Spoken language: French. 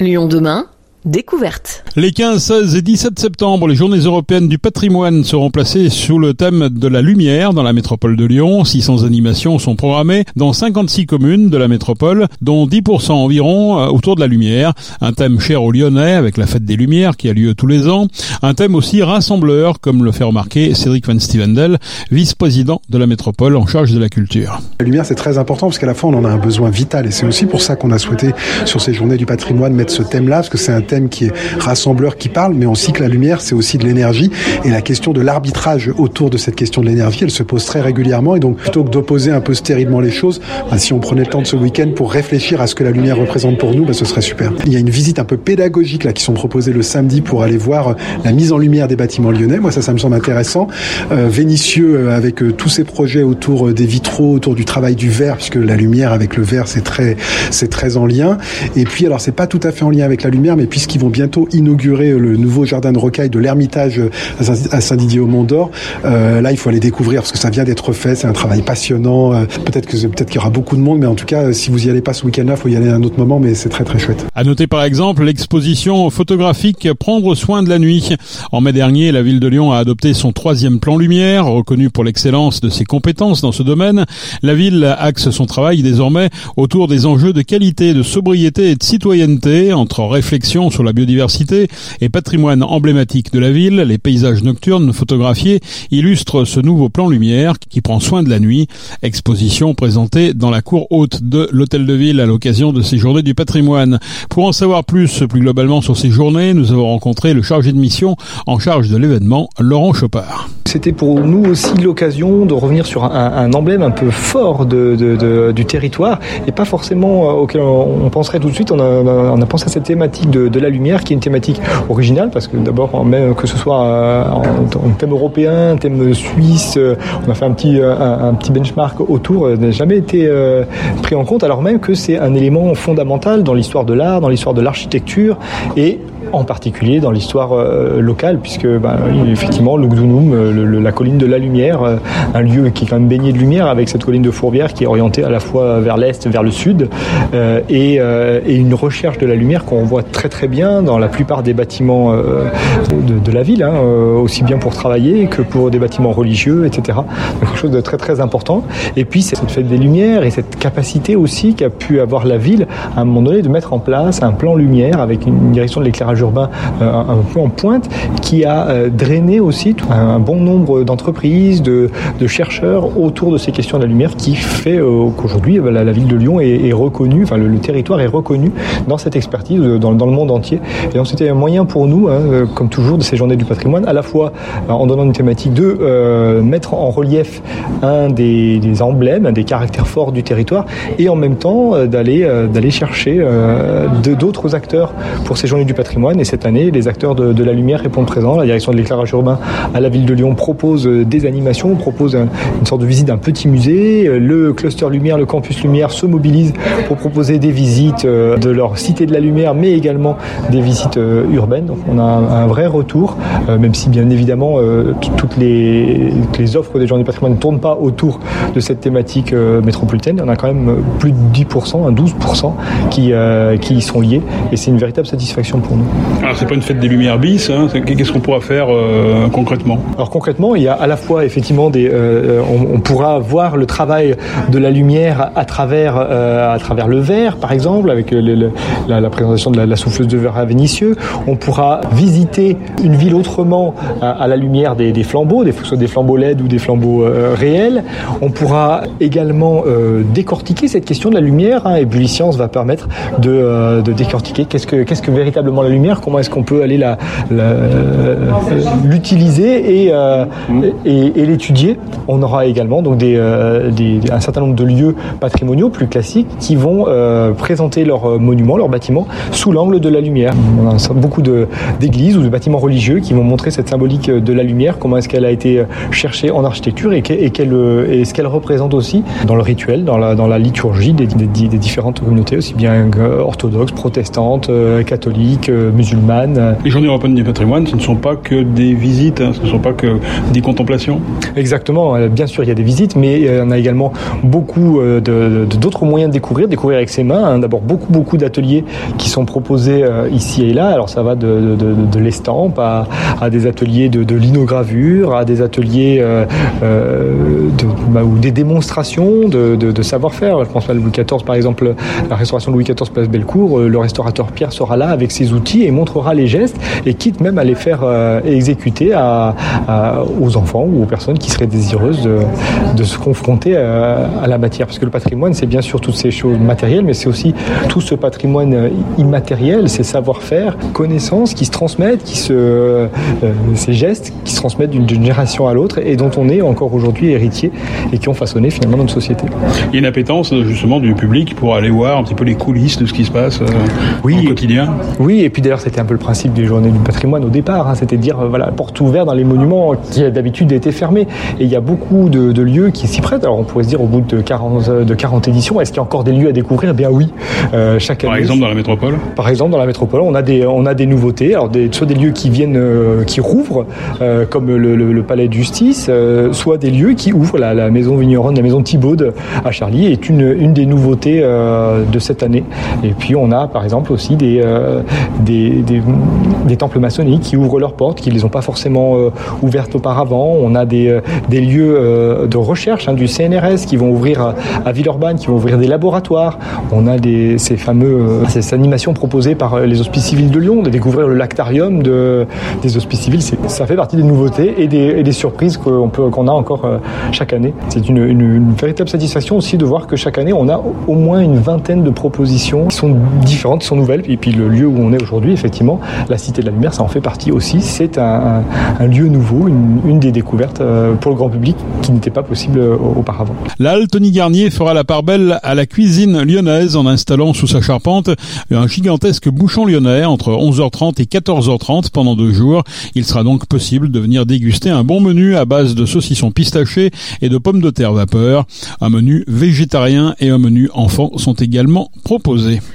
Lyon demain Découverte. Les 15, 16 et 17 septembre, les journées européennes du patrimoine seront placées sous le thème de la lumière dans la métropole de Lyon. 600 animations sont programmées dans 56 communes de la métropole, dont 10% environ euh, autour de la lumière. Un thème cher aux Lyonnais avec la fête des Lumières qui a lieu tous les ans. Un thème aussi rassembleur, comme le fait remarquer Cédric Van Stevendel, vice-président de la métropole en charge de la culture. La lumière, c'est très important parce qu'à la fois, on en a un besoin vital et c'est aussi pour ça qu'on a souhaité, sur ces journées du patrimoine, mettre ce thème-là, parce que c'est un thème qui est rassembleur, qui parle, mais on sait que la lumière, c'est aussi de l'énergie. Et la question de l'arbitrage autour de cette question de l'énergie, elle se pose très régulièrement. Et donc, plutôt que d'opposer un peu stérilement les choses, bah, si on prenait le temps de ce week-end pour réfléchir à ce que la lumière représente pour nous, bah, ce serait super. Il y a une visite un peu pédagogique là qui sont proposées le samedi pour aller voir euh, la mise en lumière des bâtiments lyonnais. Moi, ça, ça me semble intéressant. Euh, Vénitieux, euh, avec euh, tous ces projets autour des vitraux, autour du travail du verre, puisque la lumière avec le verre, c'est très, c'est très en lien. Et puis, alors, c'est pas tout à fait en lien avec la lumière, mais puisqu'ils vont bientôt inaugurer le nouveau jardin de rocaille de l'Ermitage à Saint-Didier-au-Mont d'Or. Euh, là, il faut aller découvrir parce que ça vient d'être fait. C'est un travail passionnant. Euh, peut-être que peut-être qu'il y aura beaucoup de monde, mais en tout cas, si vous y allez pas ce week-end-là, faut y aller à un autre moment. Mais c'est très très chouette. À noter par exemple l'exposition photographique Prendre soin de la nuit. En mai dernier, la ville de Lyon a adopté son troisième plan lumière, reconnu pour l'excellence de ses compétences dans ce domaine. La ville axe son travail désormais autour des enjeux de qualité, de sobriété et de citoyenneté, entre réflexion sur la biodiversité et patrimoine emblématique de la ville, les paysages nocturnes photographiés illustrent ce nouveau plan lumière qui prend soin de la nuit. Exposition présentée dans la cour haute de l'hôtel de ville à l'occasion de ces journées du patrimoine. Pour en savoir plus, plus globalement sur ces journées, nous avons rencontré le chargé de mission en charge de l'événement, Laurent Chopard. C'était pour nous aussi l'occasion de revenir sur un, un, emblème un peu fort du territoire et pas forcément euh, auquel on penserait tout de suite. On a, pensé à cette thématique de, la lumière qui est une thématique originale parce que d'abord, même que ce soit euh, en, en, thème européen, un thème suisse, euh, on a fait un petit, un, un benchmark autour, n'a jamais été euh, pris en compte alors même que c'est un élément fondamental dans l'histoire de l'art, dans l'histoire de l'architecture et en particulier dans l'histoire euh, locale, puisque bah, effectivement Lugdunum, euh, la colline de la lumière, euh, un lieu qui est quand même baigné de lumière, avec cette colline de Fourbière qui est orientée à la fois vers l'est, vers le sud, et, une recherche de la lumière qu'on voit très très bien dans la plupart des bâtiments de, la ville, hein, aussi bien pour travailler que pour des bâtiments religieux, etc. Donc quelque chose de très très important. Et puis cette fête des lumières et cette capacité aussi qu'a pu avoir la ville à un moment donné de mettre en place un plan lumière avec une direction de l'éclairage urbain euh, un peu en pointe qui a euh, drainé aussi un bon nombre d'entreprises, de, chercheurs autour de ces questions de la lumière qui fait euh, qu'aujourd'hui la, ville de Lyon est, reconnue, enfin le, territoire est reconnu dans cette expertise dans, le monde entier. Et donc c'était un moyen pour nous, hein, comme toujours, de ces journées du patrimoine, à la fois en donnant une thématique de mettre en relief un des, des, emblèmes, un des caractères forts du territoire, et en même temps d'aller d'aller chercher d'autres acteurs pour ces journées du patrimoine et cette année, les acteurs de, la lumière répondent présents. La direction de l'éclairage urbain à la ville de Lyon propose des animations, propose un, une sorte de visite d'un petit musée. Le cluster lumière, le campus lumière se mobilise pour proposer des visites de leur cité de la lumière, mais également des visites urbaines. Donc on a un, vrai retour, même si bien évidemment toutes les, offres des gens du patrimoine ne tournent pas autour de cette thématique métropolitaine. On a quand même plus de 10%, un 12% qui, qui y sont liés et c'est une véritable satisfaction pour nous. Alors c'est pas une fête des lumières bis, hein. qu'est-ce qu'on pourra faire euh, concrètement? Alors concrètement, il y a à la fois effectivement des, euh, on, on, pourra voir le travail de la lumière à travers euh, à travers le verre, par exemple, avec la, présentation de la, souffleuse de verre à Vénitieux. On pourra visiter une ville autrement à, la lumière des, des, flambeaux, des, soit des flambeaux LED ou des flambeaux euh, réels. On pourra également euh, décortiquer cette question de la lumière. Hein, Bully va permettre de, de décortiquer qu'est-ce que qu'est-ce que véritablement la lumière comment est-ce qu'on peut aller l'utiliser et, euh, et, et l'étudier. On aura également donc des, euh, des, un certain nombre de lieux patrimoniaux plus classiques qui vont euh, présenter leurs monuments, leurs bâtiments sous l'angle de la lumière. On a beaucoup d'églises ou de bâtiments religieux qui vont montrer cette symbolique de la lumière, comment est-ce qu'elle a été cherchée en architecture et ce qu'elle représente aussi dans le rituel, dans la, dans la liturgie des, des, des différentes communautés, aussi bien orthodoxes, protestantes, catholiques, musulmane. Les journées européennes du patrimoine, ce ne sont pas que des visites, hein, ce ne sont pas que des contemplations Exactement, bien sûr il y a des visites, mais on a également beaucoup d'autres moyens de découvrir, découvrir avec ses mains. Hein. D'abord beaucoup beaucoup d'ateliers qui sont proposés ici et là, alors ça va de, de, l'estampe à, à, des ateliers de, linogravure, à des ateliers bah, ou des démonstrations de, savoir-faire. Je pense à Louis XIV par exemple, la restauration de Louis XIV place Bellecour, le restaurateur Pierre sera là avec ses outils et montrera les gestes et quitte même à les faire euh, exécuter à, aux enfants ou aux personnes qui seraient désireuses de, se confronter à, la matière. Parce que le patrimoine, c'est bien sûr toutes ces choses matérielles, mais c'est aussi tout ce patrimoine immatériel, ces savoir-faire, connaissances qui se transmettent, qui se, euh, ces gestes qui se transmettent d'une génération à l'autre et dont on est encore aujourd'hui héritier et qui ont façonné finalement notre société. Il y a une appétence justement du public pour aller voir un petit peu les coulisses de ce qui se passe euh, oui, au quotidien? Oui, et puis d'ailleurs c'était un peu le principe des journées du patrimoine au départ, hein, c'était dire euh, voilà porte ouverte dans les monuments qui d'habitude étaient fermés. Et il y a beaucoup de, lieux qui s'y prêtent. Alors on pourrait se dire au bout de 40, de 40 éditions, est-ce qu'il y a encore des lieux à découvrir? Eh bien oui, euh, chaque année. Par exemple dans la métropole Par exemple dans la métropole, on a des, on a des nouveautés, alors des, soit des lieux qui viennent, euh, qui rouvrent, comme le, palais de justice, soit des lieux qui ouvrent. La, la maison vigneronne, la maison Thibaud à Charlie est une, une des nouveautés de cette année. Et puis on a par exemple aussi des, euh, des, temples maçonniques qui ouvrent leurs portes, qui ne les ont pas forcément euh, ouvertes auparavant. On a des, euh, lieux de recherche hein, du CNRS qui vont ouvrir à, Villeurbanne, qui vont ouvrir des laboratoires. On a ces fameux ces animations proposées par les hospices civils de Lyon, de découvrir le lactarium de, des hospices civils. Ça fait partie des nouveautés et des, surprises qu'on a encore chaque année. C'est une véritable satisfaction aussi de voir que chaque année, on a au moins une vingtaine de propositions qui sont différentes, qui sont nouvelles. Et puis le lieu où on est aujourd'hui, effectivement, la Cité de la Lumière, ça en fait partie aussi. C'est un, lieu nouveau, une, des découvertes euh, pour le grand public qui n'était pas possible euh, auparavant. Là, Tony Garnier fera la part belle à la cuisine lyonnaise en installant sous sa charpente un gigantesque bouchon lyonnais entre 11h30 et 14h30 pendant deux jours. Il sera donc possible de venir déguster un bon menu à base de saucissons pistachés et de pommes de terre vapeur. Un menu végétarien et un menu enfant sont également proposés.